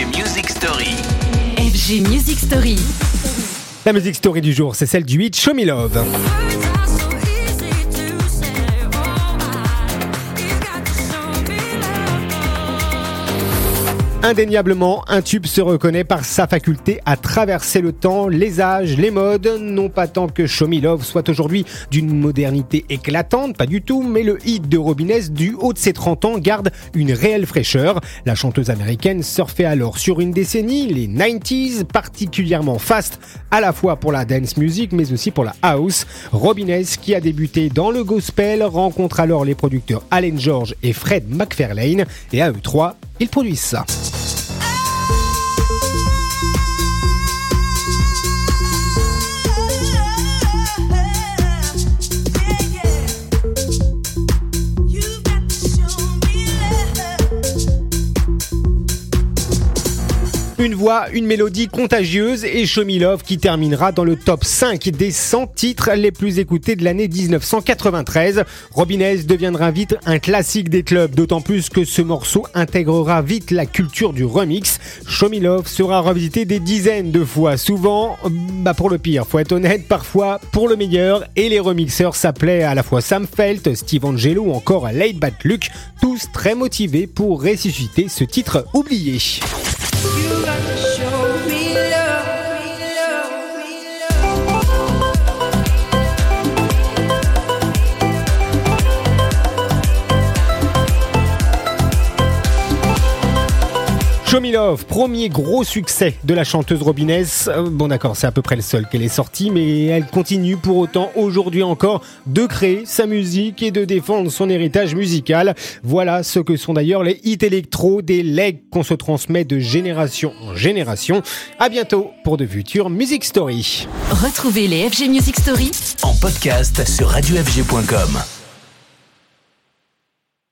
FG Music Story. FG Music Story. La musique story du jour, c'est celle du hit Show Me Love. Indéniablement, un tube se reconnaît par sa faculté à traverser le temps, les âges, les modes. Non pas tant que Show Me Love soit aujourd'hui d'une modernité éclatante, pas du tout, mais le hit de Robinez du haut de ses 30 ans garde une réelle fraîcheur. La chanteuse américaine surfait alors sur une décennie, les 90s, particulièrement fast, à la fois pour la dance music mais aussi pour la house. Robinez, qui a débuté dans le gospel, rencontre alors les producteurs Allen George et Fred McFarlane, et à eux trois, ils produisent ça. Une voix, une mélodie contagieuse et Show Me Love qui terminera dans le top 5 des 100 titres les plus écoutés de l'année 1993. Robinez deviendra vite un classique des clubs, d'autant plus que ce morceau intégrera vite la culture du remix. Show Me Love sera revisité des dizaines de fois, souvent bah pour le pire, faut être honnête, parfois pour le meilleur, et les remixeurs s'appelaient à la fois Sam Felt, Steve Angelo ou encore Late Bat tous très motivés pour ressusciter ce titre oublié. You got Show Me Love, premier gros succès de la chanteuse Robinez. Euh, Bon d'accord, c'est à peu près le seul qu'elle est sortie, mais elle continue pour autant aujourd'hui encore de créer sa musique et de défendre son héritage musical. Voilà ce que sont d'ailleurs les hits électro, des legs qu'on se transmet de génération en génération. À bientôt pour de futures Music Story. Retrouvez les FG Music Story En podcast sur radiofg.com.